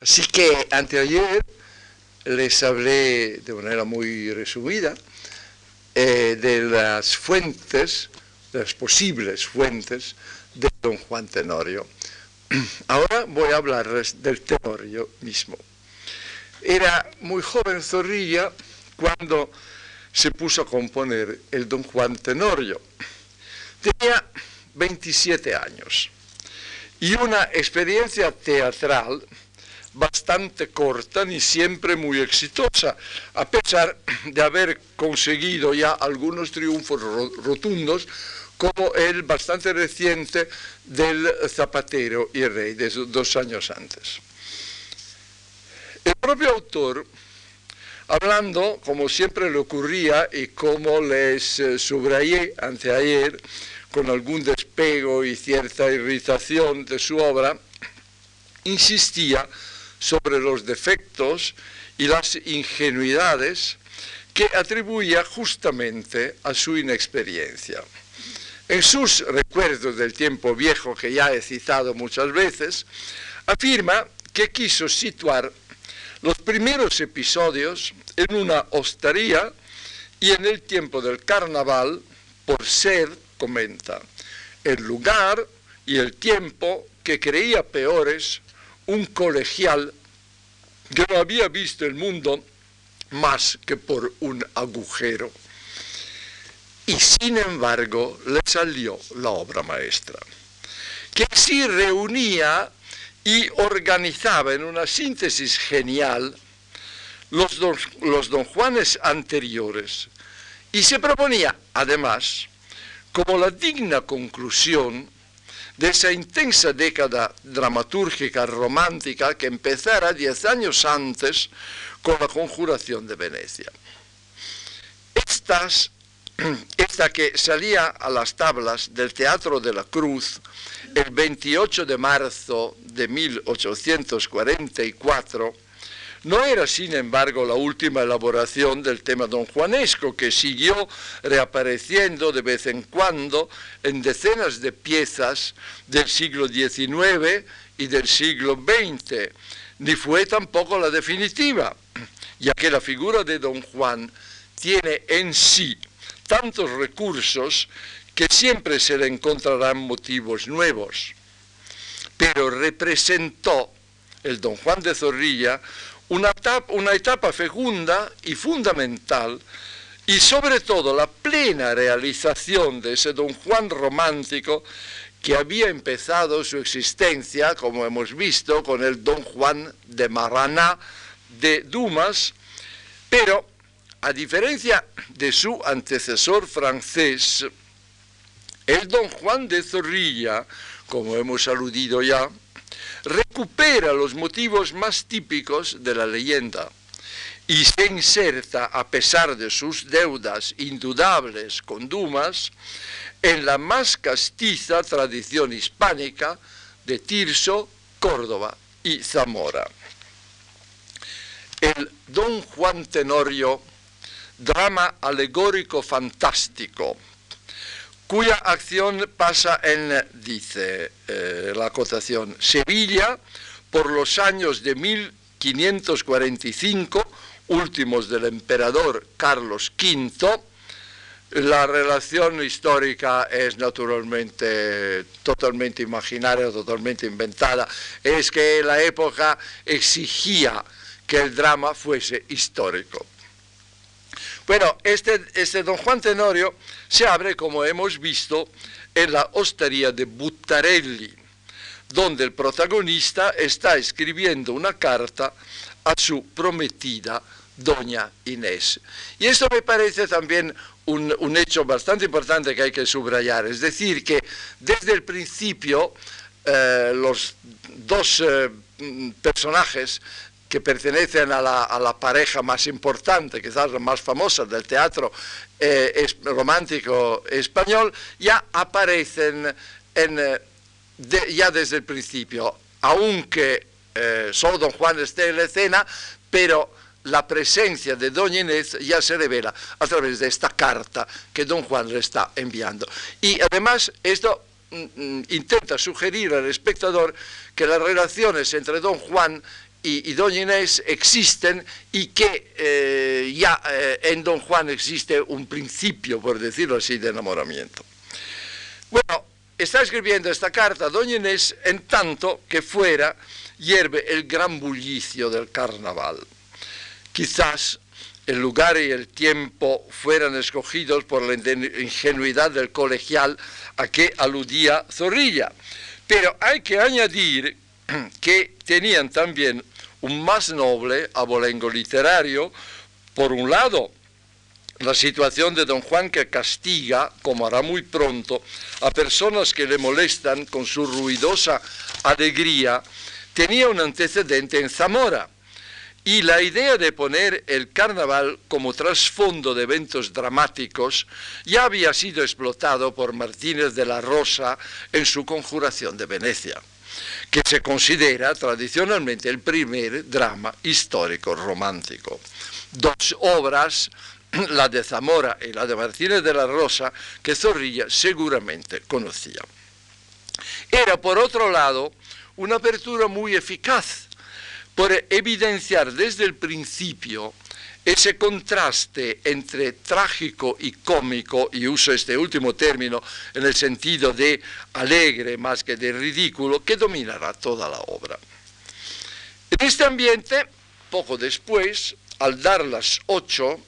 Así que anteayer les hablé de manera muy resumida eh, de las fuentes, de las posibles fuentes de don Juan Tenorio. Ahora voy a hablarles del Tenorio mismo. Era muy joven Zorrilla cuando se puso a componer el don Juan Tenorio. Tenía 27 años y una experiencia teatral bastante corta ni siempre muy exitosa, a pesar de haber conseguido ya algunos triunfos rotundos, como el bastante reciente del Zapatero y Rey, de dos años antes. El propio autor, hablando, como siempre le ocurría y como les eh, subrayé anteayer, con algún despego y cierta irritación de su obra, insistía sobre los defectos y las ingenuidades que atribuía justamente a su inexperiencia. En sus recuerdos del tiempo viejo que ya he citado muchas veces, afirma que quiso situar los primeros episodios en una hostería y en el tiempo del carnaval por ser, comenta, el lugar y el tiempo que creía peores un colegial que no había visto el mundo más que por un agujero. Y sin embargo le salió la obra maestra, que sí reunía y organizaba en una síntesis genial los don, los don Juanes anteriores y se proponía, además, como la digna conclusión de esa intensa década dramatúrgica romántica que empezara diez años antes con la conjuración de Venecia. Estas, esta que salía a las tablas del Teatro de la Cruz el 28 de marzo de 1844, no era, sin embargo, la última elaboración del tema don Juanesco, que siguió reapareciendo de vez en cuando en decenas de piezas del siglo XIX y del siglo XX, ni fue tampoco la definitiva, ya que la figura de don Juan tiene en sí tantos recursos que siempre se le encontrarán motivos nuevos. Pero representó el don Juan de Zorrilla una etapa, fecunda y fundamental y sobre todo la plena realización de ese don Juan romántico que había empezado su existencia, como hemos visto, con el don Juan de Maraná de Dumas, pero a diferencia de su antecesor francés, el don Juan de Zorrilla, como hemos aludido ya, recupera los motivos más típicos de la leyenda y se inserta, a pesar de sus deudas indudables con Dumas, en la más castiza tradición hispánica de Tirso, Córdoba y Zamora. El Don Juan Tenorio, drama alegórico fantástico, cuya acción pasa en, dice eh, la acotación, Sevilla por los años de 1545, últimos del emperador Carlos V, la relación histórica es naturalmente totalmente imaginaria, totalmente inventada. Es que la época exigía que el drama fuese histórico. Bueno, este, este don Juan Tenorio se abre, como hemos visto, en la hostería de Buttarelli, donde el protagonista está escribiendo una carta a su prometida doña Inés. Y esto me parece también un, hecho bastante importante que hay que subrayar, es decir, que desde el principio eh, los dos eh, personajes que pertenecen a la, pareja más importante, quizás la más famosa del teatro eh, romántico español, ya aparecen en, ya desde el principio, aunque solo don Juan esté en la escena, pero la presencia de Doña Inés ya se revela a través de esta carta que don Juan le está enviando. Y además esto mm, mm, intenta sugerir al espectador que las relaciones entre don Juan y, Doña Inés existen y que eh, ya eh, en Don Juan existe un principio, por decirlo así, de enamoramiento. Bueno, está escribiendo esta carta Doña Inés en tanto que fuera hierve el gran bullicio del carnaval. Quizás el lugar y el tiempo fueran escogidos por la ingenuidad del colegial a que aludía Zorrilla. Pero hay que añadir que tenían también un más noble abolengo literario, por un lado, la situación de don Juan que castiga, como hará muy pronto, a personas que le molestan con su ruidosa alegría, tenía un antecedente en Zamora. Y la idea de poner el carnaval como trasfondo de eventos dramáticos ya había sido explotado por Martínez de la Rosa en su Conjuración de Venecia que se considera tradicionalmente el primer drama histórico romántico. Dos obras, la de Zamora y la de Martínez de la Rosa, que Zorrilla seguramente conocía. Era, por otro lado, una apertura muy eficaz por evidenciar desde el principio ese contraste entre trágico y cómico, y uso este último término en el sentido de alegre más que de ridículo, que dominará toda la obra. En este ambiente, poco después, al dar las ocho,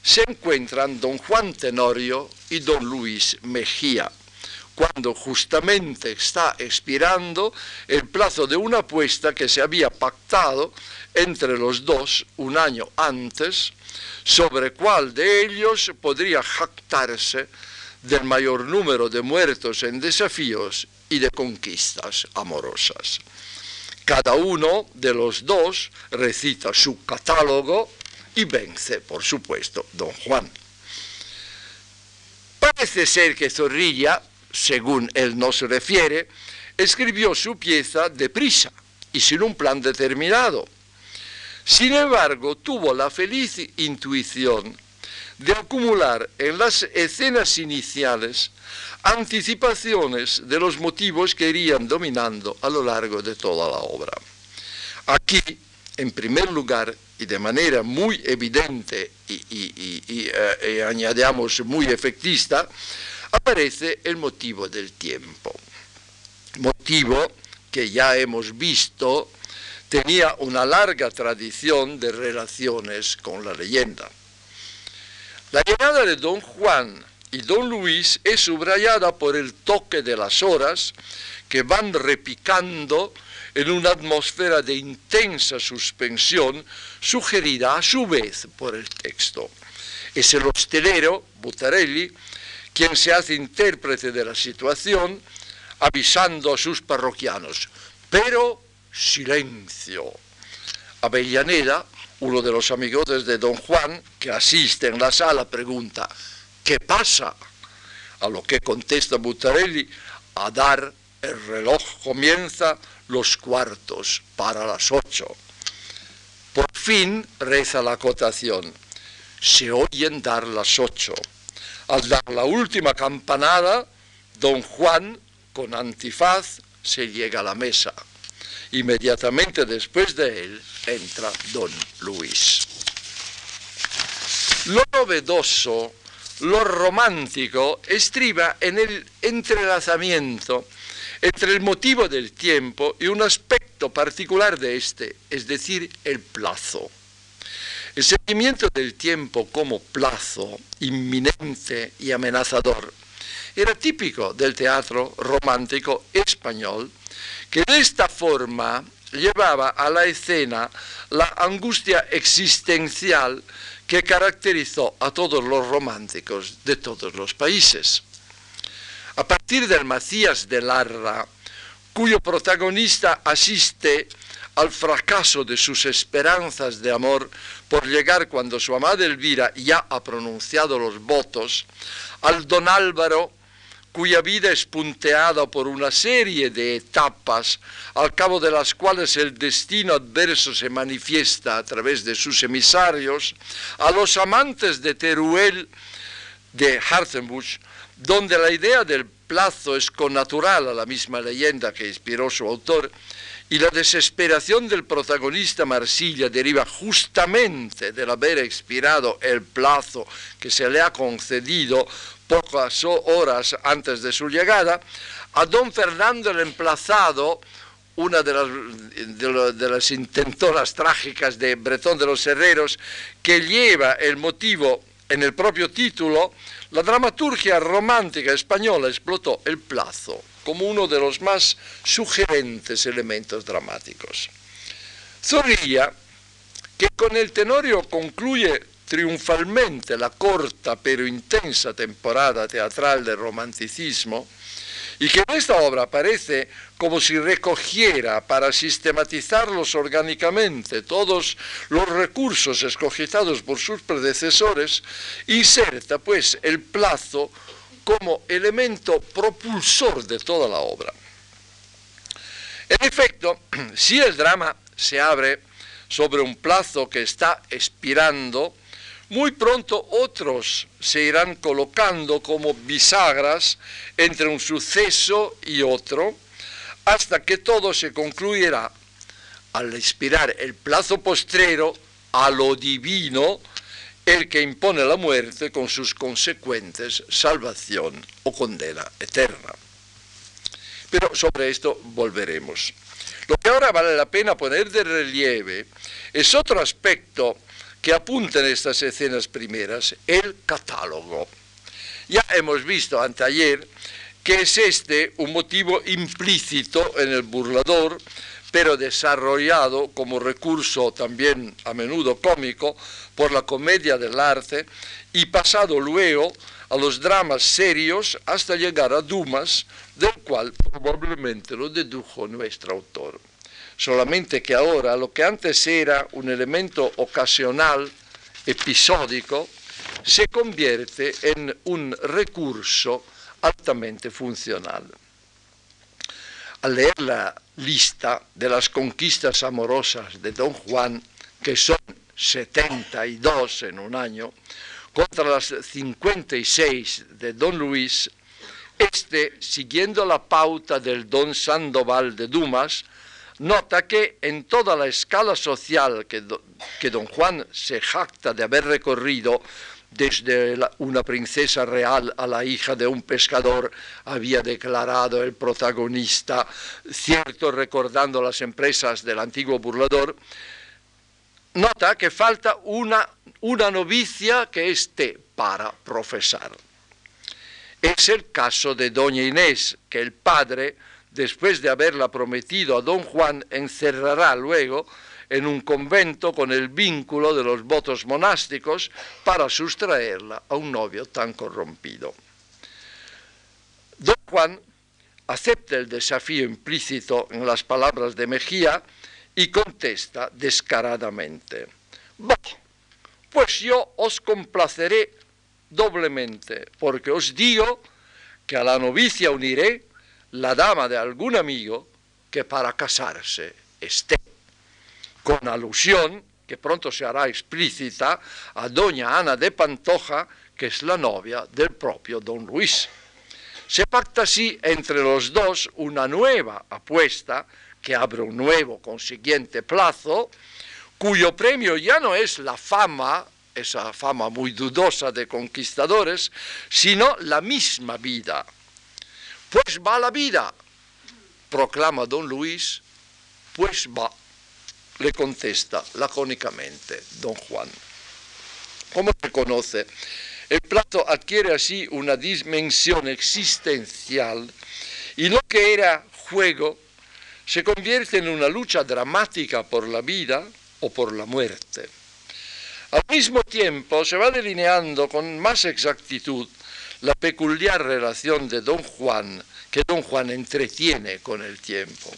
se encuentran don Juan Tenorio y don Luis Mejía, cuando justamente está expirando el plazo de una apuesta que se había pactado entre los dos un año antes sobre cuál de ellos podría jactarse del mayor número de muertos en desafíos y de conquistas amorosas. Cada uno de los dos recita su catálogo y vence, por supuesto, don Juan. Parece ser que Zorrilla, según él nos refiere, escribió su pieza deprisa y sin un plan determinado, sin embargo, tuvo la feliz intuición de acumular en las escenas iniciales anticipaciones de los motivos que irían dominando a lo largo de toda la obra. Aquí, en primer lugar, y de manera muy evidente y, y eh, añadamos muy efectista, aparece el motivo del tiempo. Motivo que ya hemos visto tenía una larga tradición de relaciones con la leyenda. La llegada de don Juan y don Luis es subrayada por el toque de las horas que van repicando en una atmósfera de intensa suspensión sugerida a su vez por el texto. Es el hostelero, Buttarelli, quien se hace intérprete de la situación, avisando a sus parroquianos, pero silencio. Avellaneda, uno de los amigotes de don Juan, que asiste en la sala, pregunta, ¿qué pasa? A lo que contesta Buttarelli, a dar el reloj comienza los cuartos para las ocho. Por fin reza la acotación, se oyen dar las ocho. Al dar la última campanada, don Juan, con antifaz, se llega a la mesa. Inmediatamente después de él entra don Luis. Lo novedoso, lo romántico, estriba en el entrelazamiento entre el motivo del tiempo y un aspecto particular de este, es decir, el plazo. El sentimiento del tiempo como plazo inminente y amenazador era típico del teatro romántico español que de esta forma llevaba a la escena la angustia existencial que caracterizó a todos los románticos de todos los países. A partir del Macías de Larra, cuyo protagonista asiste al fracaso de sus esperanzas de amor por llegar cuando su amada Elvira ya ha pronunciado los votos, al don Álvaro, cuya vida es punteada por una serie de etapas, al cabo de las cuales el destino adverso se manifiesta a través de sus emisarios, a los amantes de Teruel de Hartenbusch, donde la idea del plazo es connatural a la misma leyenda que inspiró su autor, y la desesperación del protagonista Marsilla deriva justamente del haber expirado el plazo que se le ha concedido pocas horas antes de su llegada, a don Fernando el emplazado, una de las, de, las intentoras trágicas de Bretón de los Herreros, que lleva el motivo en el propio título, la dramaturgia romántica española explotó el plazo como uno de los más sugerentes elementos dramáticos. Zorrilla, que con el Tenorio concluye triunfalmente la corta pero intensa temporada teatral del romanticismo, y que en esta obra parece como si recogiera para sistematizarlos orgánicamente todos los recursos escogitados por sus predecesores, inserta pues el plazo como elemento propulsor de toda la obra. En efecto, si el drama se abre sobre un plazo que está expirando, muy pronto otros se irán colocando como bisagras entre un suceso y otro, hasta que todo se concluirá al expirar el plazo postrero a lo divino, el que impone la muerte con sus consecuentes salvación o condena eterna. Pero sobre esto volveremos. Lo que ahora vale la pena poner de relieve es otro aspecto que apunta en estas escenas primeras, el catálogo. Ya hemos visto anteayer que es este un motivo implícito en el burlador, pero desarrollado como recurso también a menudo cómico por la comedia del arte y pasado luego a los dramas serios hasta llegar a Dumas, del cual probablemente lo dedujo nuestro autor. Solamente que ahora lo que antes era un elemento ocasional, episódico, se convierte en un recurso altamente funcional. Al leer la lista de las conquistas amorosas de Don Juan, que son 72 en un año, contra las 56 de Don Luis, este, siguiendo la pauta del Don Sandoval de Dumas, nota que en toda la escala social que, que Don Juan se jacta de haber recorrido, desde una princesa real a la hija de un pescador, había declarado el protagonista, cierto recordando las empresas del antiguo burlador, nota que falta una, una novicia que esté para profesar. Es el caso de doña Inés, que el padre, después de haberla prometido a don Juan, encerrará luego en un convento con el vínculo de los votos monásticos para sustraerla a un novio tan corrompido. Don Juan acepta el desafío implícito en las palabras de Mejía y contesta descaradamente, pues yo os complaceré doblemente, porque os digo que a la novicia uniré la dama de algún amigo que para casarse esté con alusión, que pronto se hará explícita, a doña Ana de Pantoja, que es la novia del propio don Luis. Se pacta así entre los dos una nueva apuesta que abre un nuevo consiguiente plazo, cuyo premio ya no es la fama, esa fama muy dudosa de conquistadores, sino la misma vida. Pues va la vida, proclama don Luis, pues va le contesta lacónicamente don Juan. ¿Cómo se conoce? El plato adquiere así una dimensión existencial y lo que era juego se convierte en una lucha dramática por la vida o por la muerte. Al mismo tiempo se va delineando con más exactitud la peculiar relación de don Juan que don Juan entretiene con el tiempo.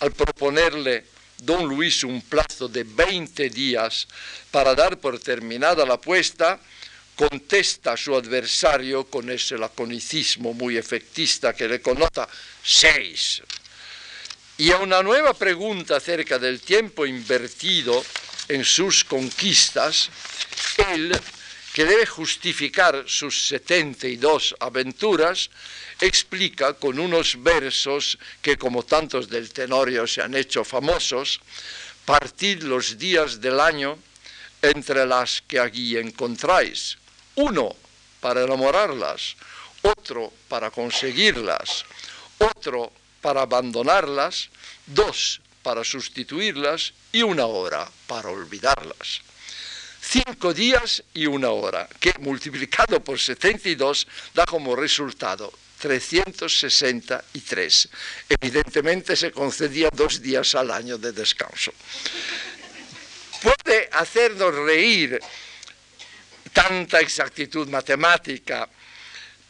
Al proponerle don Luis un plazo de 20 días para dar por terminada la apuesta, contesta a su adversario con ese laconicismo muy efectista que le connota seis. Y a una nueva pregunta acerca del tiempo invertido en sus conquistas, él, que debe justificar sus 72 aventuras, explica con unos versos que como tantos del Tenorio se han hecho famosos, partid los días del año entre las que aquí encontráis. Uno para enamorarlas, otro para conseguirlas, otro para abandonarlas, dos para sustituirlas y una hora para olvidarlas. Cinco días y una hora, que multiplicado por 72 da como resultado 363. Evidentemente se concedía dos días al año de descanso. Puede hacernos reír tanta exactitud matemática,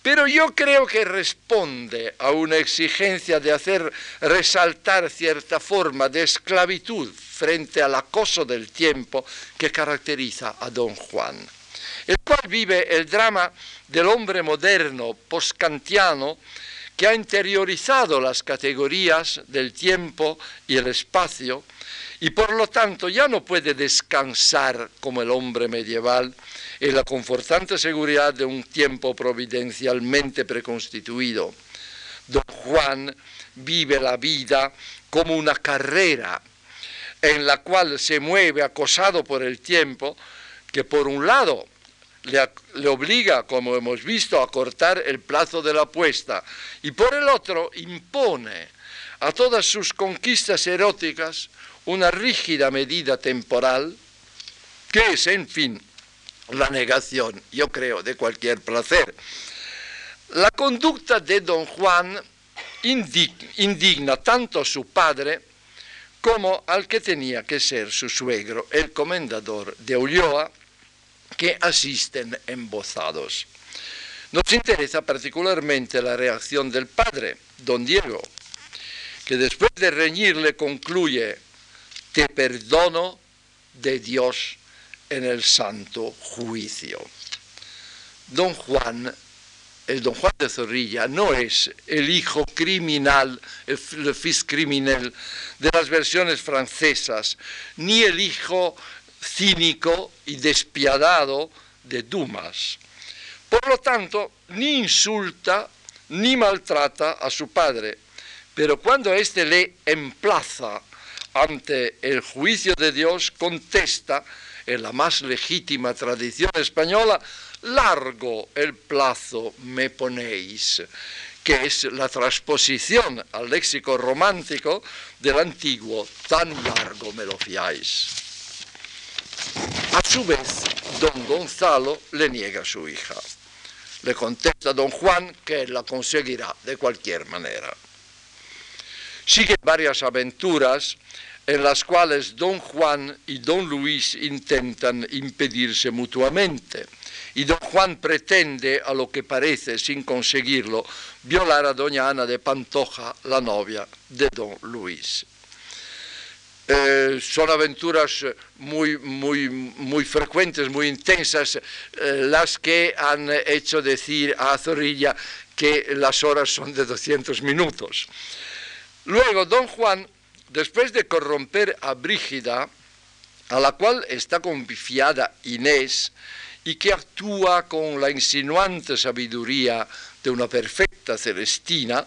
pero yo creo que responde a una exigencia de hacer resaltar cierta forma de esclavitud frente al acoso del tiempo que caracteriza a don Juan, el cual vive el drama del hombre moderno, postkantiano, que ha interiorizado las categorías del tiempo y el espacio y por lo tanto ya no puede descansar como el hombre medieval, en la confortante seguridad de un tiempo providencialmente preconstituido. Don Juan vive la vida como una carrera en la cual se mueve acosado por el tiempo, que por un lado le, le, obliga, como hemos visto, a cortar el plazo de la apuesta y por el otro impone a todas sus conquistas eróticas una rígida medida temporal que es, en fin, la negación, yo creo, de cualquier placer. La conducta de don Juan indigna tanto a su padre como al que tenía que ser su suegro, el comendador de Ulloa, que asisten embozados. Nos interesa particularmente la reacción del padre, don Diego, que después de reñirle concluye, te perdono de Dios en el santo juicio. Don Juan, el don Juan de Zorrilla, no es el hijo criminal, el, fils criminal de las versiones francesas, ni el hijo cínico y despiadado de Dumas. Por lo tanto, ni insulta ni maltrata a su padre, pero cuando éste le emplaza ante el juicio de Dios, contesta en la más legítima tradición española, largo el plazo me ponéis, que es la transposición al léxico romántico del antiguo, tan largo me lo fiáis. A su vez, don Gonzalo le niega a su hija. Le contesta don Juan que la conseguirá de cualquier manera. Sigue varias aventuras en las cuales don Juan y don Luis intentan impedirse mutuamente. Y don Juan pretende, a lo que parece sin conseguirlo, violar a doña Ana de Pantoja, la novia de don Luis. Eh, son aventuras muy, muy, muy frecuentes, muy intensas, eh, las que han hecho decir a Zorrilla que las horas son de 200 minutos. Luego, don Juan Después de corromper a Brígida, a la cual está confiada Inés, y que actúa con la insinuante sabiduría de una perfecta Celestina,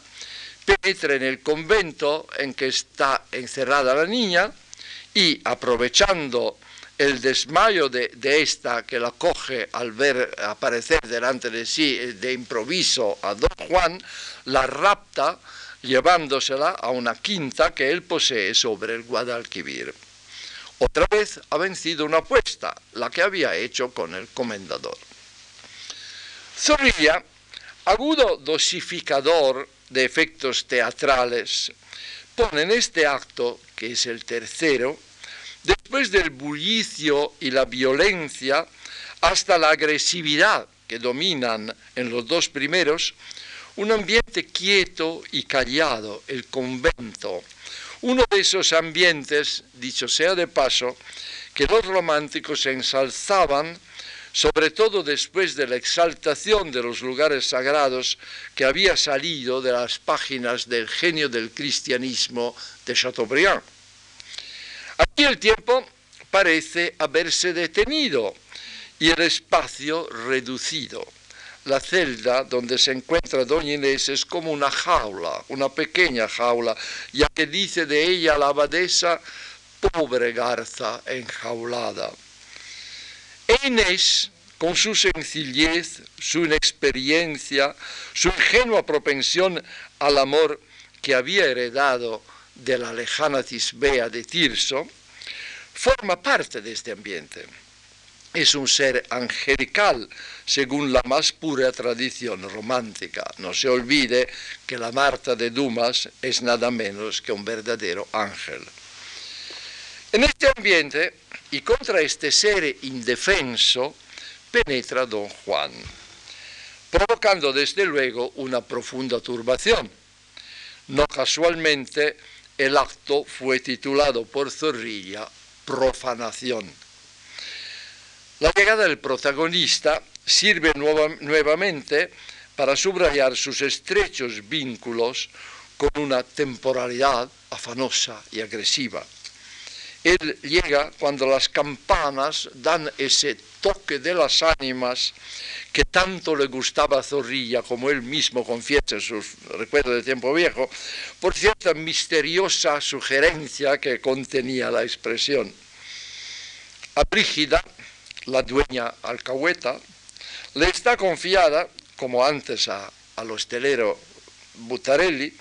penetra en el convento en que está encerrada la niña y, aprovechando el desmayo de, de, esta que la coge al ver aparecer delante de sí de improviso a don Juan, la rapta llevándosela a una quinta que él posee sobre el Guadalquivir. Otra vez ha vencido una apuesta, la que había hecho con el comendador. Zorrilla, agudo dosificador de efectos teatrales, pone en este acto, que es el tercero, después del bullicio y la violencia, hasta la agresividad que dominan en los dos primeros, un ambiente quieto y callado, el convento. Uno de esos ambientes, dicho sea de paso, que los románticos ensalzaban, sobre todo después de la exaltación de los lugares sagrados que había salido de las páginas del genio del cristianismo de Chateaubriand. Aquí el tiempo parece haberse detenido y el espacio reducido. La celda donde se encuentra Doña Inés es como una jaula, una pequeña jaula, ya que dice de ella la abadesa, pobre garza enjaulada. Inés, con su sencillez, su inexperiencia, su ingenua propensión al amor que había heredado de la lejana Cisbea de Tirso, forma parte de este ambiente. Es un ser angelical, según la más pura tradición romántica. No se olvide que la Marta de Dumas es nada menos que un verdadero ángel. En este ambiente y contra este ser indefenso penetra don Juan, provocando desde luego una profunda turbación. No casualmente el acto fue titulado por Zorrilla Profanación. La llegada del protagonista sirve nuevamente para subrayar sus estrechos vínculos con una temporalidad afanosa y agresiva. Él llega cuando las campanas dan ese toque de las ánimas que tanto le gustaba a Zorrilla, como él mismo confiesa en sus recuerdos de tiempo viejo, por cierta misteriosa sugerencia que contenía la expresión. A Brígida, la dueña alcahueta, le está confiada, como antes a, al hostelero Butarelli,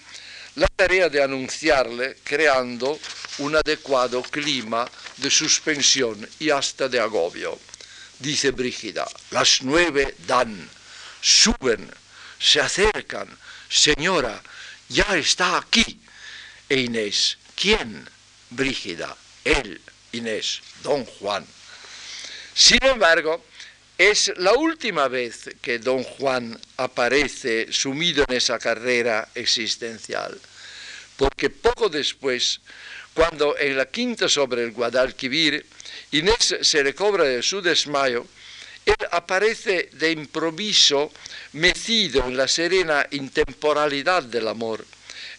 la tarea de anunciarle creando un adecuado clima de suspensión y hasta de agobio. Dice Brígida, las nueve dan, suben, se acercan, señora, ya está aquí. E Inés, ¿quién? Brígida, él, Inés, don Juan. Sin embargo, es la última vez que don Juan aparece sumido en esa carrera existencial, porque poco después, cuando en la quinta sobre el Guadalquivir, Inés se recobra de su desmayo, él aparece de improviso mecido en la serena intemporalidad del amor,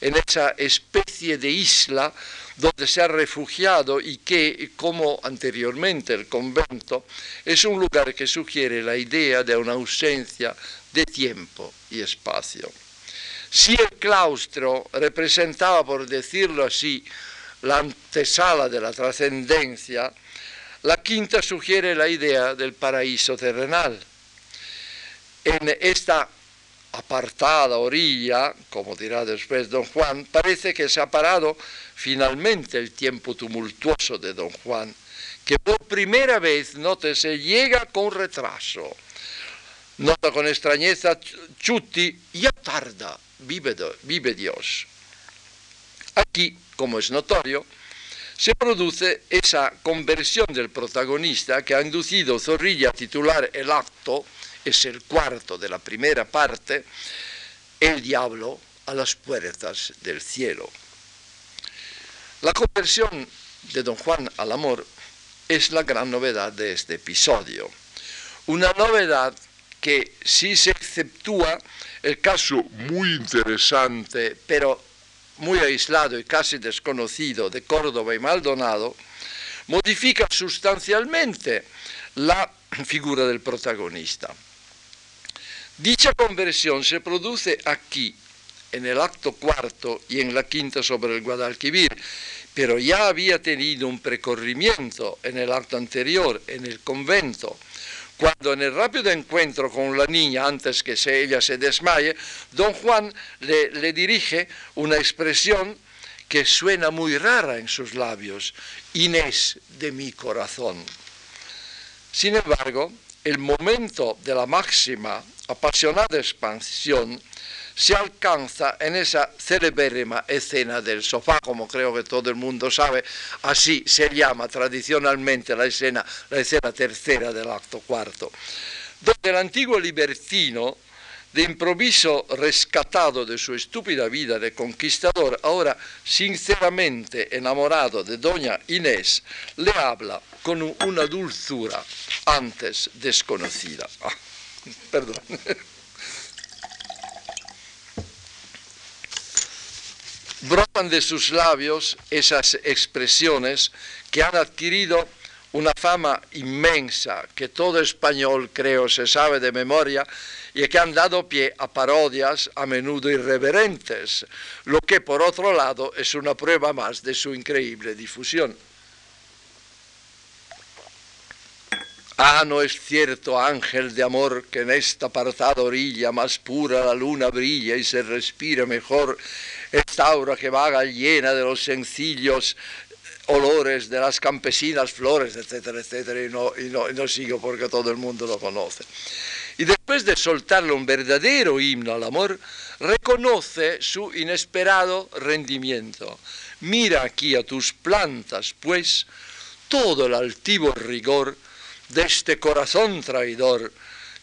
en esa especie de isla donde se ha refugiado y que, como anteriormente el convento, es un lugar que sugiere la idea de una ausencia de tiempo y espacio. Si el claustro representaba, por decirlo así, la antesala de la trascendencia, la quinta sugiere la idea del paraíso terrenal. En esta apartada orilla, como dirá después don Juan, parece que se ha parado finalmente el tiempo tumultuoso de don Juan, que por primera vez, nótese, llega con retraso. Nota con extrañeza Chuti, ya tarda, vive, vive Dios. Aquí, como es notorio, se produce esa conversión del protagonista que ha inducido Zorrilla a titular el acto, es el cuarto de la primera parte, El diablo a las puertas del cielo. La conversión de don Juan al amor es la gran novedad de este episodio. Una novedad que si se exceptúa el caso muy interesante, pero muy aislado y casi desconocido de Córdoba y Maldonado, modifica sustancialmente la figura del protagonista. Dicha conversión se produce aquí en el acto cuarto y en la quinta sobre el Guadalquivir, pero ya había tenido un precorrimiento en el acto anterior, en el convento, cuando en el rápido encuentro con la niña, antes que ella se desmaye, don Juan le, le dirige una expresión que suena muy rara en sus labios, Inés de mi corazón. Sin embargo, el momento de la máxima apasionada expansión se alcanza en esa celebérrima escena del sofá, como creo que todo el mundo sabe, así se llama tradicionalmente la escena, la escena tercera del acto cuarto, donde el antiguo libertino, de improviso rescatado de su estúpida vida de conquistador, ahora sinceramente enamorado de doña Inés, le habla con una dulzura antes desconocida. Ah, perdón. brotan de sus labios esas expresiones que han adquirido una fama inmensa que todo español creo se sabe de memoria y que han dado pie a parodias a menudo irreverentes, lo que por otro lado es una prueba más de su increíble difusión. Ah, no es cierto, ángel de amor, que en esta apartada orilla más pura la luna brilla y se respire mejor esta aura que vaga llena de los sencillos olores de las campesinas flores, etcétera, etcétera, y no, no sigo porque todo el mundo lo conoce. Y después de soltarle un verdadero himno al amor, reconoce su inesperado rendimiento. Mira aquí a tus plantas, pues, todo el altivo rigor de este corazón traidor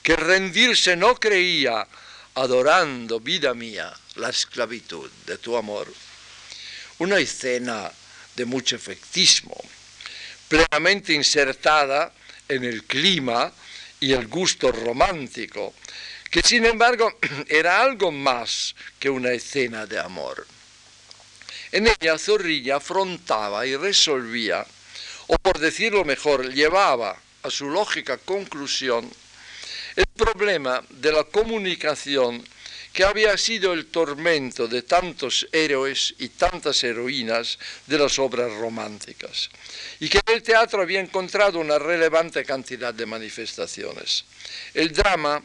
que rendirse no creía, adorando, vida mía, la esclavitud de tu amor. Una escena de mucho efectismo, plenamente insertada en el clima y el gusto romántico, que sin embargo era algo más que una escena de amor. En ella Zorrilla afrontaba y resolvía, o por decirlo mejor, llevaba a su lógica conclusión el problema de la comunicación que había sido el tormento de tantos héroes y tantas heroínas de las obras románticas, y que el teatro había encontrado una relevante cantidad de manifestaciones. El drama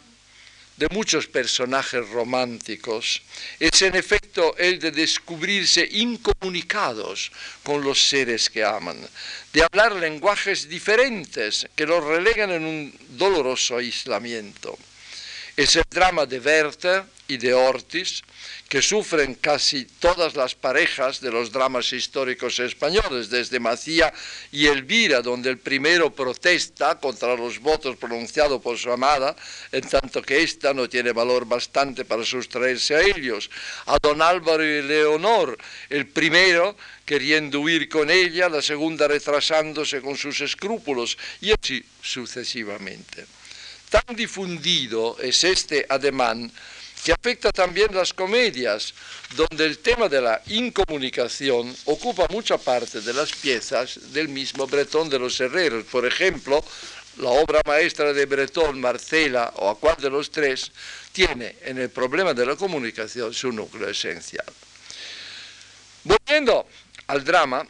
de muchos personajes románticos es en efecto el de descubrirse incomunicados con los seres que aman, de hablar lenguajes diferentes que los relegan en un doloroso aislamiento. Es el drama de Werther y de Ortiz, que sufren casi todas las parejas de los dramas históricos españoles, desde Macía y Elvira, donde el primero protesta contra los votos pronunciados por su amada, en tanto que ésta no tiene valor bastante para sustraerse a ellos, a don Álvaro y Leonor, el primero queriendo huir con ella, la segunda retrasándose con sus escrúpulos, y así sucesivamente. Tan difundido es este ademán que afecta también las comedias, donde el tema de la incomunicación ocupa mucha parte de las piezas del mismo Bretón de los Herreros. Por ejemplo, la obra maestra de Bretón, Marcela o a cuál de los tres, tiene en el problema de la comunicación su núcleo esencial. Volviendo al drama,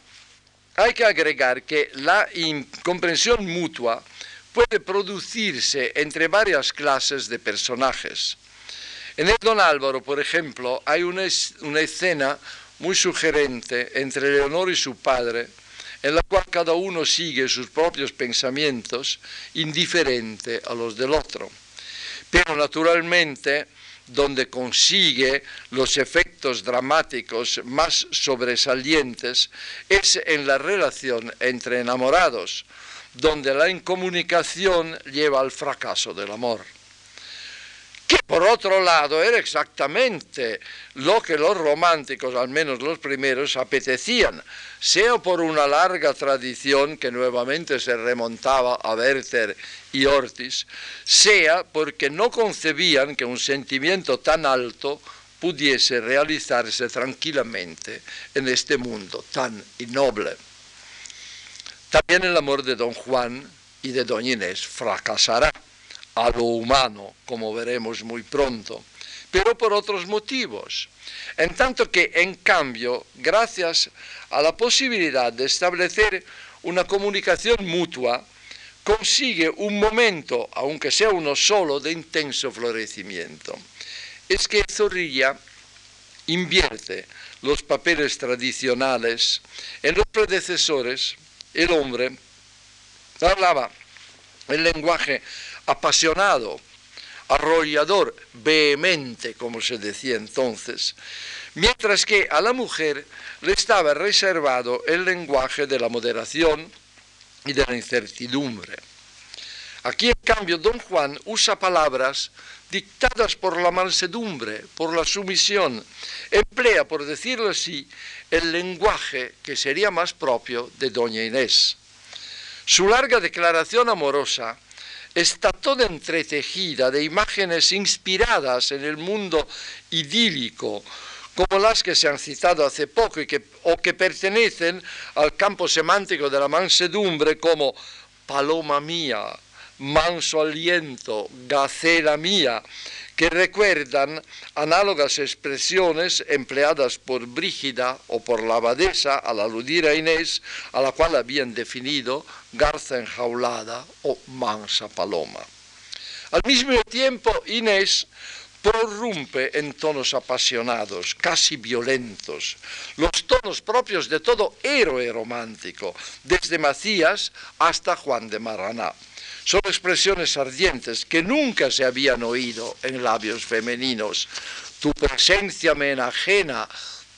hay que agregar que la incomprensión mutua puede producirse entre varias clases de personajes. En el Don Álvaro, por ejemplo, hay una, escena muy sugerente entre Leonor y su padre, en la cual cada uno sigue sus propios pensamientos, indiferente a los del otro. Pero naturalmente, donde consigue los efectos dramáticos más sobresalientes es en la relación entre enamorados, donde la incomunicación lleva al fracaso del amor que por otro lado era exactamente lo que los románticos, al menos los primeros, apetecían, sea por una larga tradición que nuevamente se remontaba a Werther y Ortiz, sea porque no concebían que un sentimiento tan alto pudiese realizarse tranquilamente en este mundo tan innoble. También el amor de don Juan y de doña Inés fracasará a lo humano, como veremos muy pronto, pero por otros motivos. En tanto que, en cambio, gracias a la posibilidad de establecer una comunicación mutua, consigue un momento, aunque sea uno solo, de intenso florecimiento. Es que Zorrilla invierte los papeles tradicionales en los predecesores, el hombre hablaba el lenguaje apasionado, arrollador, vehemente, como se decía entonces, mientras que a la mujer le estaba reservado el lenguaje de la moderación y de la incertidumbre. Aquí, en cambio, don Juan usa palabras dictadas por la mansedumbre, por la sumisión, emplea, por decirlo así, el lenguaje que sería más propio de doña Inés. Su larga declaración amorosa está toda entretejida de imágenes inspiradas en el mundo idílico, como las que se han citado hace poco que, o que pertenecen al campo semántico de la mansedumbre como paloma mía, manso aliento, gacela mía, que recuerdan análogas expresiones empleadas por Brígida o por la abadesa al aludir a Inés, a la cual habían definido garza enjaulada o mansa paloma. Al mismo tiempo, Inés prorrumpe en tonos apasionados, casi violentos, los tonos propios de todo héroe romántico, desde Macías hasta Juan de Maraná. Son expresiones ardientes que nunca se habían oído en labios femeninos. Tu presencia me enajena,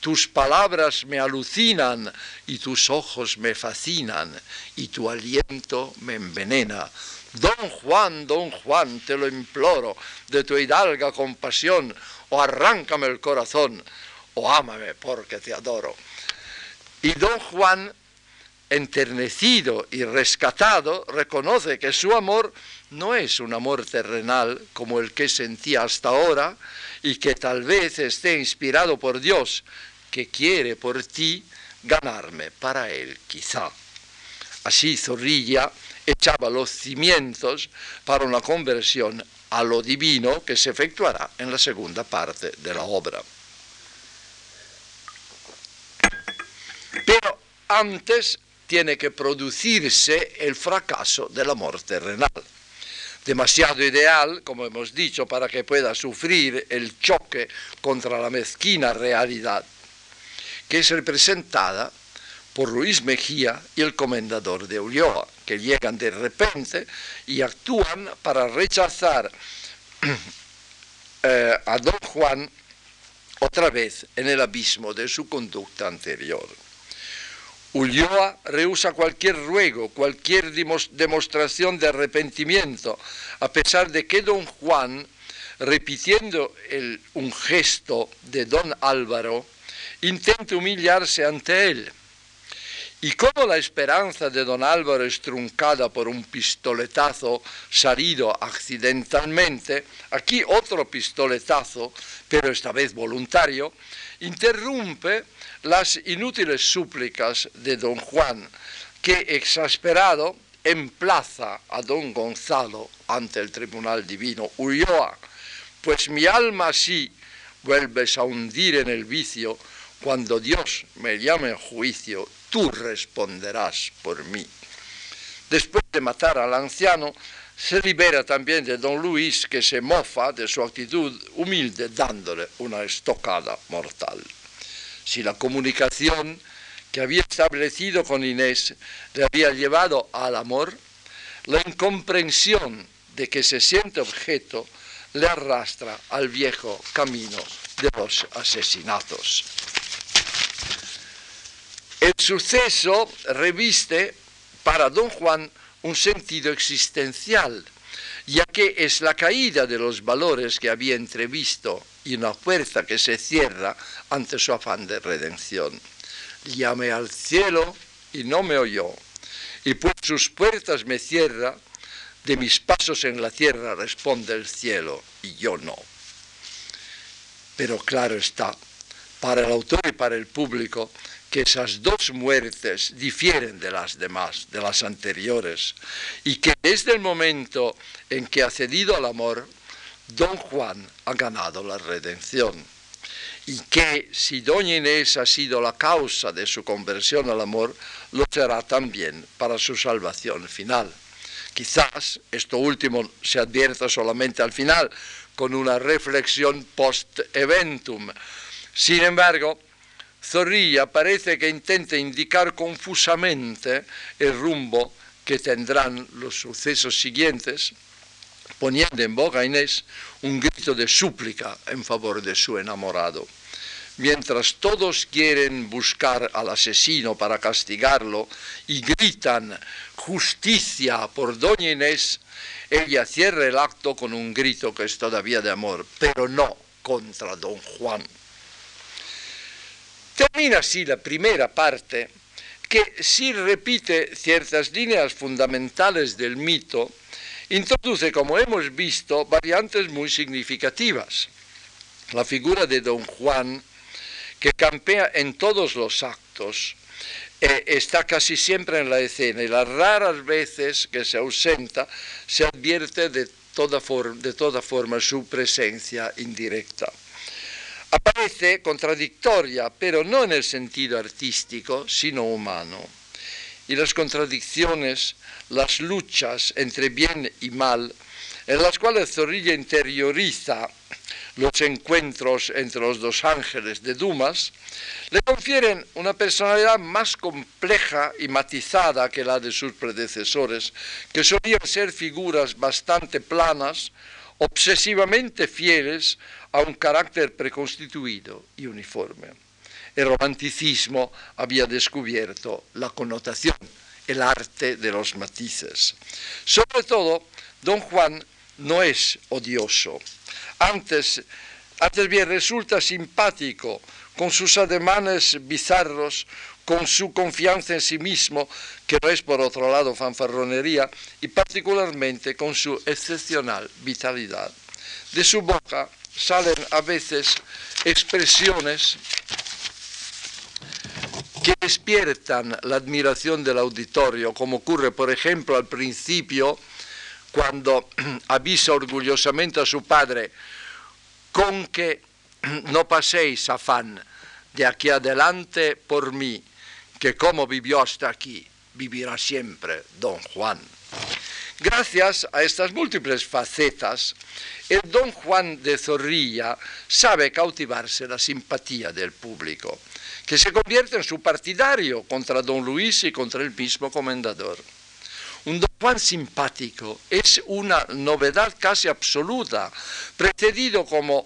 tus palabras me alucinan y tus ojos me fascinan y tu aliento me envenena. Don Juan, don Juan, te lo imploro, de tu hidalga compasión, o arráncame el corazón, o ámame porque te adoro. Y don Juan, enternecido y rescatado, reconoce que su amor no es un amor terrenal como el que sentía hasta ahora y que tal vez esté inspirado por Dios, que quiere por ti ganarme para él quizá. Así Zorrilla echaba los cimientos para una conversión a lo divino que se efectuará en la segunda parte de la obra. Pero antes tiene que producirse el fracaso del amor terrenal. Demasiado ideal, como hemos dicho, para que pueda sufrir el choque contra la mezquina realidad, que es representada por Luis Mejía y el comendador de Ulloa, que llegan de repente y actúan para rechazar eh, a don Juan otra vez en el abismo de su conducta anterior. Ulloa rehúsa cualquier ruego, cualquier demostración de arrepentimiento, a pesar de que don Juan, repitiendo un gesto de don Álvaro, intenta humillarse ante él y como la esperanza de don Álvaro es truncada por un pistoletazo salido accidentalmente, aquí otro pistoletazo, pero esta vez voluntario, interrumpe las inútiles súplicas de don Juan, que exasperado emplaza a don Gonzalo ante el tribunal divino. Ulloa, pues mi alma sí vuelves a hundir en el vicio cuando Dios me llame en juicio tú responderás por mí. Después de matar al anciano, se libera también de don Luis, que se mofa de su actitud humilde dándole una estocada mortal. Si la comunicación que había establecido con Inés le había llevado al amor, la incomprensión de que se siente objeto le arrastra al viejo camino de los asesinatos. El suceso reviste para don Juan un sentido existencial, ya que es la caída de los valores que había entrevisto y una puerta que se cierra ante su afán de redención. Llamé al cielo y no me oyó, y pues sus puertas me cierra, de mis pasos en la tierra responde el cielo y yo no. Pero claro está, para el autor y para el público, que esas dos muertes difieren de las demás, de las anteriores, y que desde el momento en que ha cedido al amor, don Juan ha ganado la redención, y que si doña Inés ha sido la causa de su conversión al amor, lo será también para su salvación final. Quizás esto último se advierta solamente al final, con una reflexión post-eventum. Sin embargo, Zorrilla parece que intenta indicar confusamente el rumbo que tendrán los sucesos siguientes, poniendo en boca a Inés un grito de súplica en favor de su enamorado. Mientras todos quieren buscar al asesino para castigarlo y gritan justicia por doña Inés, ella cierra el acto con un grito que es todavía de amor, pero no contra don Juan. Termina así la primera parte, que si repite ciertas líneas fundamentales del mito, introduce, como hemos visto, variantes muy significativas. La figura de don Juan, que campea en todos los actos, eh, está casi siempre en la escena y las raras veces que se ausenta se advierte de toda forma su presencia indirecta. Aparece contradictoria, pero no en el sentido artístico, sino humano. Y las contradicciones, las luchas entre bien y mal, en las cuales Zorrilla interioriza los encuentros entre los dos ángeles de Dumas, le confieren una personalidad más compleja y matizada que la de sus predecesores, que solían ser figuras bastante planas, obsesivamente fieles a un carácter preconstituido y uniforme. El romanticismo había descubierto la connotación, el arte de los matices. Sobre todo, don Juan no es odioso. Antes, antes bien resulta simpático con sus ademanes bizarros, con su confianza en sí mismo, que no es por otro lado fanfarronería, y particularmente con su excepcional vitalidad. De su boca salen a veces expresiones que despiertan la admiración del auditorio, como ocurre, por ejemplo, al principio, cuando avisa orgullosamente a su padre con que no paséis afán de aquí adelante por mí, que como vivió hasta aquí, vivirá siempre don Juan. Gracias a estas múltiples facetas, el don Juan de Zorrilla sabe cautivarse la simpatía del público, que se convierte en su partidario contra don Luis y contra el mismo comendador. Un don Juan simpático es una novedad casi absoluta, precedido como,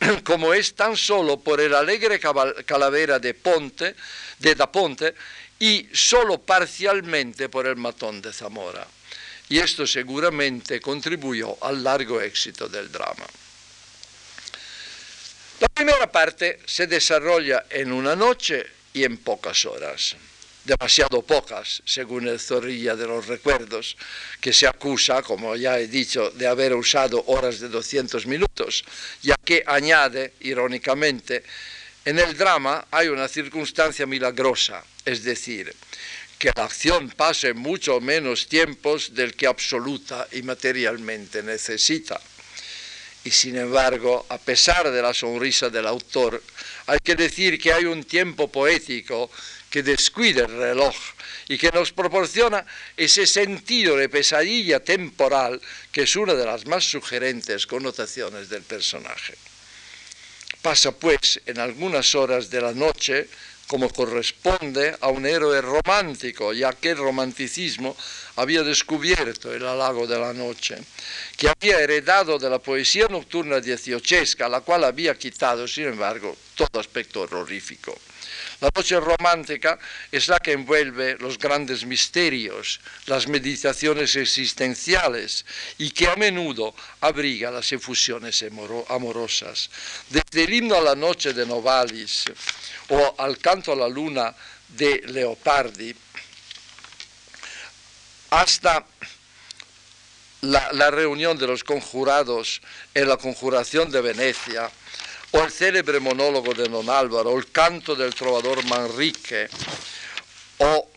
como es tan solo por el alegre calavera de Ponte, de Da Ponte, y solo parcialmente por el matón de Zamora. Y esto seguramente contribuyó al largo éxito del drama. La primera parte se desarrolla en una noche y en pocas horas demasiado pocas, según el Zorrilla de los Recuerdos, que se acusa, como ya he dicho, de haber usado horas de 200 minutos, ya que añade, irónicamente, en el drama hay una circunstancia milagrosa, es decir, que la acción pase mucho menos tiempos del que absoluta y materialmente necesita. Y sin embargo, a pesar de la sonrisa del autor, hay que decir que hay un tiempo poético que descuida el reloj y que nos proporciona ese sentido de pesadilla temporal que es una de las más sugerentes connotaciones del personaje. Pasa pues en algunas horas de la noche como corresponde a un héroe romántico, ya que el romanticismo había descubierto el halago de la noche, que había heredado de la poesía nocturna dieciochesca, la cual había quitado, sin embargo, todo aspecto horrorífico. La noche romántica es la que envuelve los grandes misterios, las meditaciones existenciales y que a menudo abriga las efusiones amorosas. Desde el himno a la noche de Novalis o al canto a la luna de Leopardi hasta la, la, reunión de los conjurados en la conjuración de Venecia, o el célebre monólogo de Don Álvaro, o el canto del trovador Manrique, o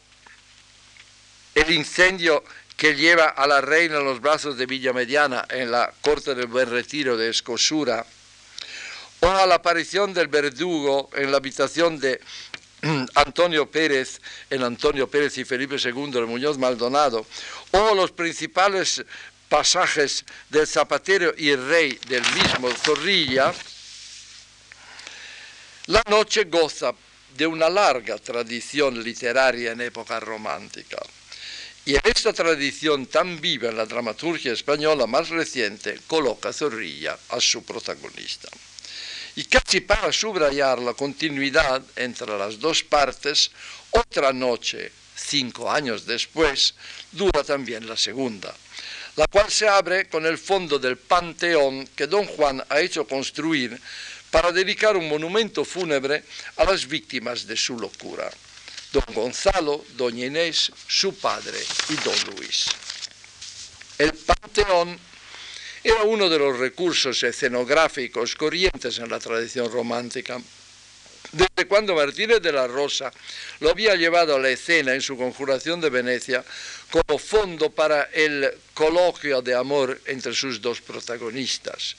el incendio que lleva a la reina en los brazos de Villa Mediana en la corte del Buen Retiro de Escosura, o a la aparición del verdugo en la habitación de Antonio Pérez, en Antonio Pérez y Felipe II de Muñoz Maldonado, o los principales pasajes del zapatero y rey del mismo Zorrilla, la noche goza de una larga tradición literaria en época romántica. Y en esta tradición tan viva en la dramaturgia española más reciente, coloca Zorrilla a su protagonista. Y casi para subrayar la continuidad entre las dos partes, otra noche, cinco años después, dura también la segunda, la cual se abre con el fondo del panteón que don Juan ha hecho construir para dedicar un monumento fúnebre a las víctimas de su locura, don Gonzalo, doña Inés, su padre y don Luis. El panteón era uno de los recursos escenográficos corrientes en la tradición romántica, desde cuando Martínez de la Rosa lo había llevado a la escena en su conjuración de Venecia como fondo para el coloquio de amor entre sus dos protagonistas.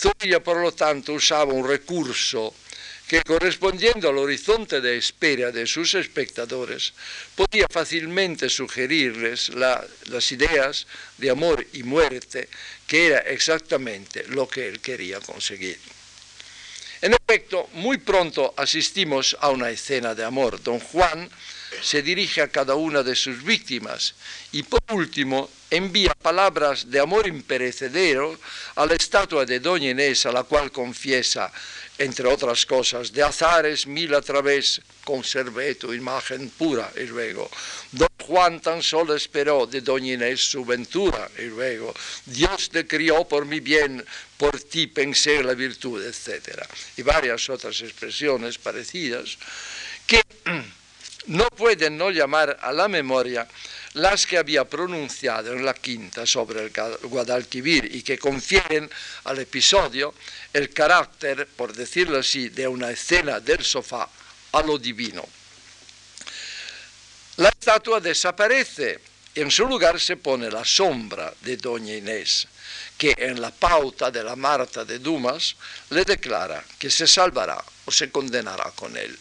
Zorrilla, por lo tanto, usaba un recurso que correspondiendo al horizonte de espera de sus espectadores, podía fácilmente sugerirles las ideas de amor y muerte, que era exactamente lo que él quería conseguir. En efecto, muy pronto asistimos a una escena de amor. Don Juan se dirige a cada una de sus víctimas y por último envía palabras de amor imperecedero a la estatua de Doña Inés, a la cual confiesa entre otras cosas, de azares mil a través, conservé tu imagen pura, y luego, don Juan tan solo esperó de doña Inés su ventura, y luego, Dios te crió por mi bien, por ti pensé la virtud, etc. Y varias otras expresiones parecidas que no pueden no llamar a la memoria las que había pronunciado en la quinta sobre el Guadalquivir y que confieren al episodio el carácter, por decirlo así, de una escena del sofá a lo divino. La estatua desaparece y en su lugar se pone la sombra de Doña Inés, que en la pauta de la Marta de Dumas le declara que se salvará o se condenará con él.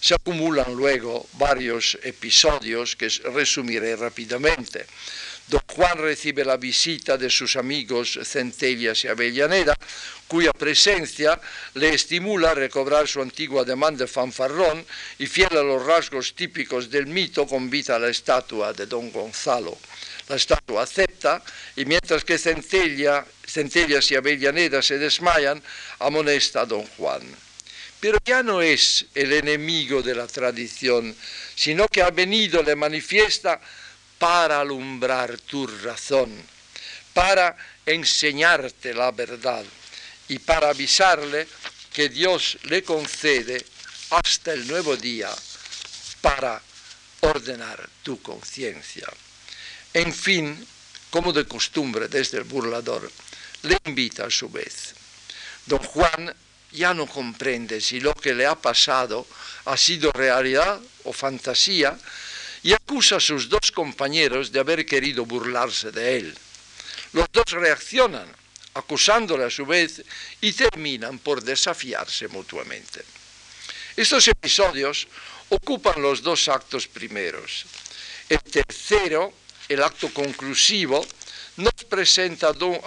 Se acumulan luego varios episodios que resumiré rápidamente. Don Juan recibe la visita de sus amigos Centellas y Avellaneda, cuya presencia le estimula a recobrar su antigua demanda de fanfarrón y fiel a los rasgos típicos del mito convita a la estatua de Don Gonzalo. La estatua acepta y mientras que Centellas y Avellaneda se desmayan, amonesta a Don Juan pero ya no es el enemigo de la tradición, sino que ha venido, le manifiesta, para alumbrar tu razón, para enseñarte la verdad y para avisarle que Dios le concede hasta el nuevo día para ordenar tu conciencia. En fin, como de costumbre desde el burlador, le invita a su vez. Don Juan ya no comprende si lo que le ha pasado ha sido realidad o fantasía y acusa a sus dos compañeros de haber querido burlarse de él. Los dos reaccionan, acusándole a su vez, y terminan por desafiarse mutuamente. Estos episodios ocupan los dos actos primeros. El tercero, el acto conclusivo, nos presenta don,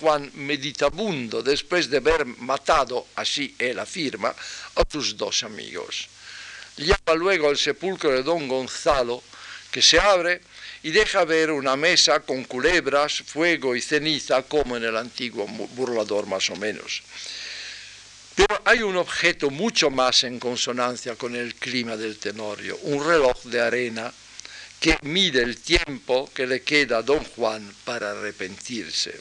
Juan meditabundo después de haber matado, así él afirma, a sus dos amigos. Llama luego al sepulcro de don Gonzalo, que se abre y deja ver una mesa con culebras, fuego y ceniza, como en el antiguo burlador más o menos. Pero hay un objeto mucho más en consonancia con el clima del Tenorio, un reloj de arena que mide el tiempo que le queda a don Juan para arrepentirse.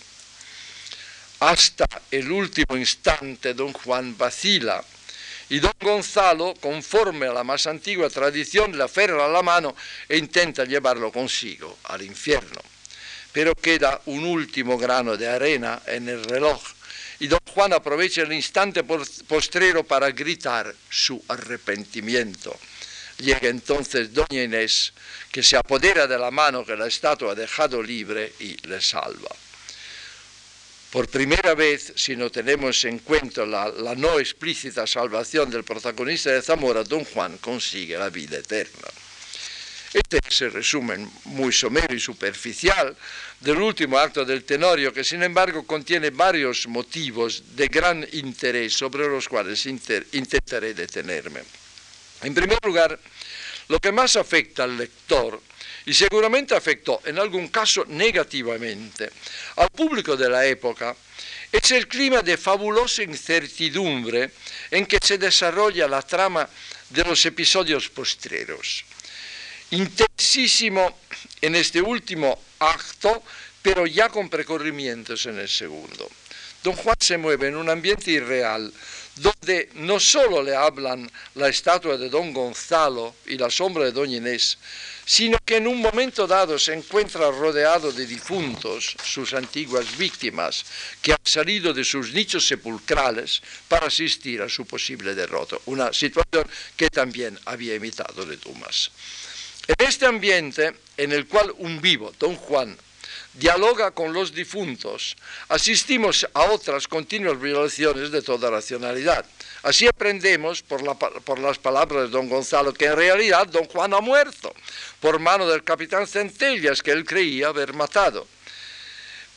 Hasta el último instante don Juan vacila y don Gonzalo, conforme a la más antigua tradición, le aferra la mano e intenta llevarlo consigo al infierno. Pero queda un último grano de arena en el reloj y don Juan aprovecha el instante postrero para gritar su arrepentimiento. Llega entonces doña Inés, que se apodera de la mano que la estatua ha dejado libre y le salva. Por primera vez, si no tenemos en cuenta la, no explícita salvación del protagonista de Zamora, don Juan consigue la vida eterna. Este es el resumen muy somero y superficial del último acto del Tenorio, que sin embargo contiene varios motivos de gran interés sobre los cuales intentaré detenerme. En primer lugar, lo que más afecta al lector, y seguramente afectó en algún caso negativamente al público de la época, es el clima de fabulosa incertidumbre en que se desarrolla la trama de los episodios postreros. Intensísimo en este último acto, pero ya con precorrimientos en el segundo. Don Juan se mueve en un ambiente irreal, donde no solo le hablan la estatua de don Gonzalo y la sombra de doña Inés, sino que en un momento dado se encuentra rodeado de difuntos, sus antiguas víctimas, que han salido de sus nichos sepulcrales para asistir a su posible derrota, una situación que también había imitado de Dumas. En este ambiente en el cual un vivo, don Juan, dialoga con los difuntos, asistimos a otras continuas violaciones de toda racionalidad. Así aprendemos por, las palabras de don Gonzalo que en realidad don Juan ha muerto por mano del capitán Centellas que él creía haber matado.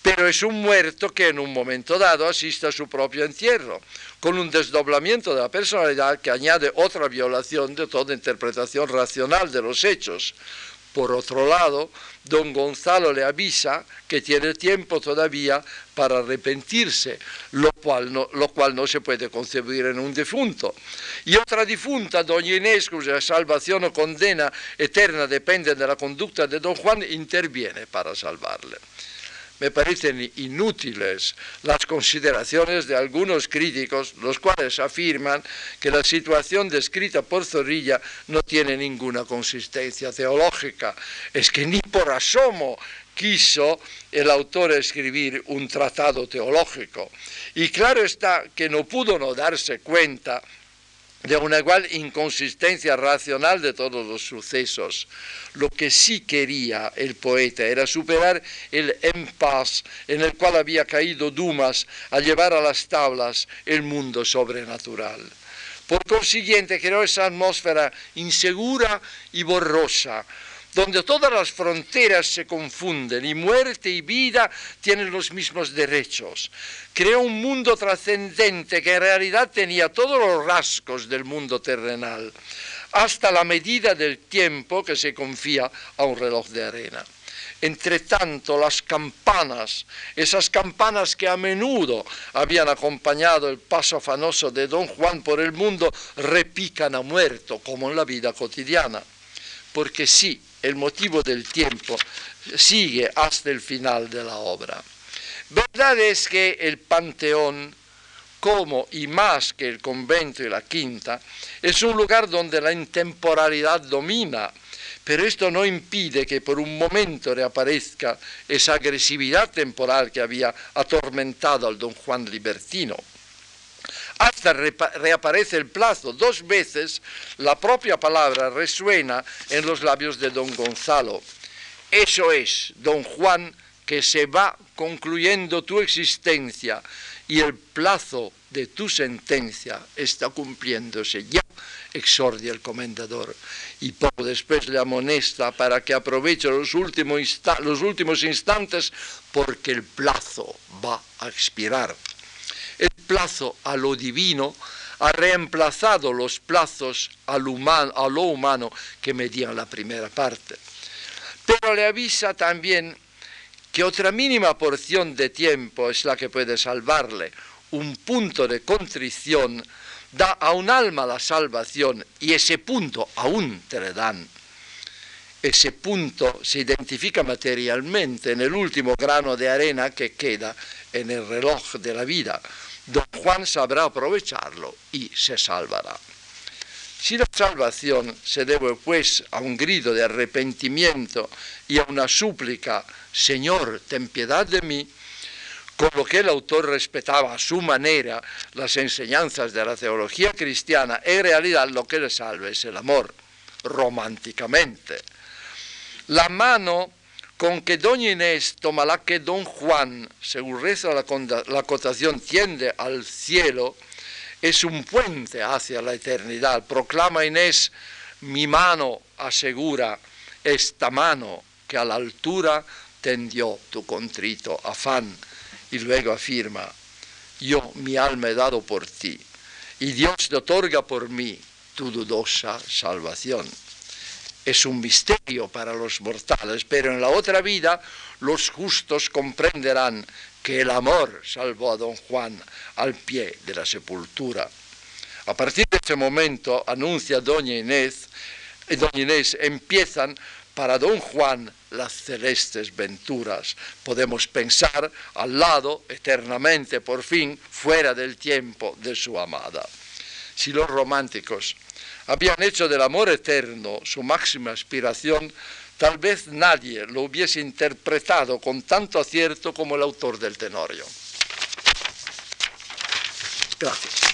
Pero es un muerto que en un momento dado asiste a su propio entierro, con un desdoblamiento de la personalidad que añade otra violación de toda interpretación racional de los hechos, por otro lado, don Gonzalo le avisa que tiene tiempo todavía para arrepentirse, lo cual, no, se puede concebir en un difunto. Y otra difunta, doña Inés, cuya salvación o condena eterna depende de la conducta de don Juan, interviene para salvarle me parecen inútiles las consideraciones de algunos críticos, los cuales afirman que la situación descrita por Zorrilla no tiene ninguna consistencia teológica. Es que ni por asomo quiso el autor escribir un tratado teológico. Y claro está que no pudo no darse cuenta de una igual inconsistencia racional de todos los sucesos. Lo que sí quería el poeta era superar el impasse en el cual había caído Dumas a llevar a las tablas el mundo sobrenatural. Por consiguiente, creó esa atmósfera insegura y borrosa, donde todas las fronteras se confunden y muerte y vida tienen los mismos derechos. Creó un mundo trascendente que en realidad tenía todos los rasgos del mundo terrenal, hasta la medida del tiempo que se confía a un reloj de arena. Entre tanto, las campanas, esas campanas que a menudo habían acompañado el paso afanoso de don Juan por el mundo, repican a muerto, como en la vida cotidiana. Porque sí, el motivo del tiempo sigue hasta el final de la obra. Verdad es que el Panteón, como y más que el convento y la quinta, es un lugar donde la intemporalidad domina, pero esto no impide que por un momento reaparezca esa agresividad temporal que había atormentado al don Juan Libertino hasta reaparece el plazo. Dos veces la propia palabra resuena en los labios de don Gonzalo. Eso es, don Juan, que se va concluyendo tu existencia y el plazo de tu sentencia está cumpliéndose ya, exordia el comendador. Y poco después le amonesta para que aproveche los últimos, los últimos instantes porque el plazo va a expirar. El plazo a lo divino ha reemplazado los plazos a lo humano que medían la primera parte. Pero le avisa también que otra mínima porción de tiempo es la que puede salvarle. Un punto de contrición da a un alma la salvación y ese punto aún te le dan. Ese punto se identifica materialmente en el último grano de arena que queda en el reloj de la vida don Juan sabrá aprovecharlo y se salvará. Si la salvación se debe pues a un grito de arrepentimiento y a una súplica, Señor, ten piedad de mí, con lo que el autor respetaba a su manera las enseñanzas de la teología cristiana, en realidad lo que le salva es el amor, románticamente. La mano con que doña Inés toma la que don Juan, según reza la, la cotación, tiende al cielo, es un puente hacia la eternidad. Proclama Inés, mi mano asegura esta mano que a la altura tendió tu contrito afán. Y luego afirma, yo mi alma he dado por ti, y Dios te otorga por mí tu dudosa salvación es un misterio para los mortales, pero en la otra vida los justos comprenderán que el amor salvó a don Juan al pie de la sepultura. A partir de ese momento, anuncia doña Inés, eh, doña Inés, empiezan para don Juan las celestes venturas. Podemos pensar al lado, eternamente, por fin, fuera del tiempo de su amada. Si los románticos habían hecho del amor eterno su máxima aspiración, tal vez nadie lo hubiese interpretado con tanto acierto como el autor del Tenorio. Gracias.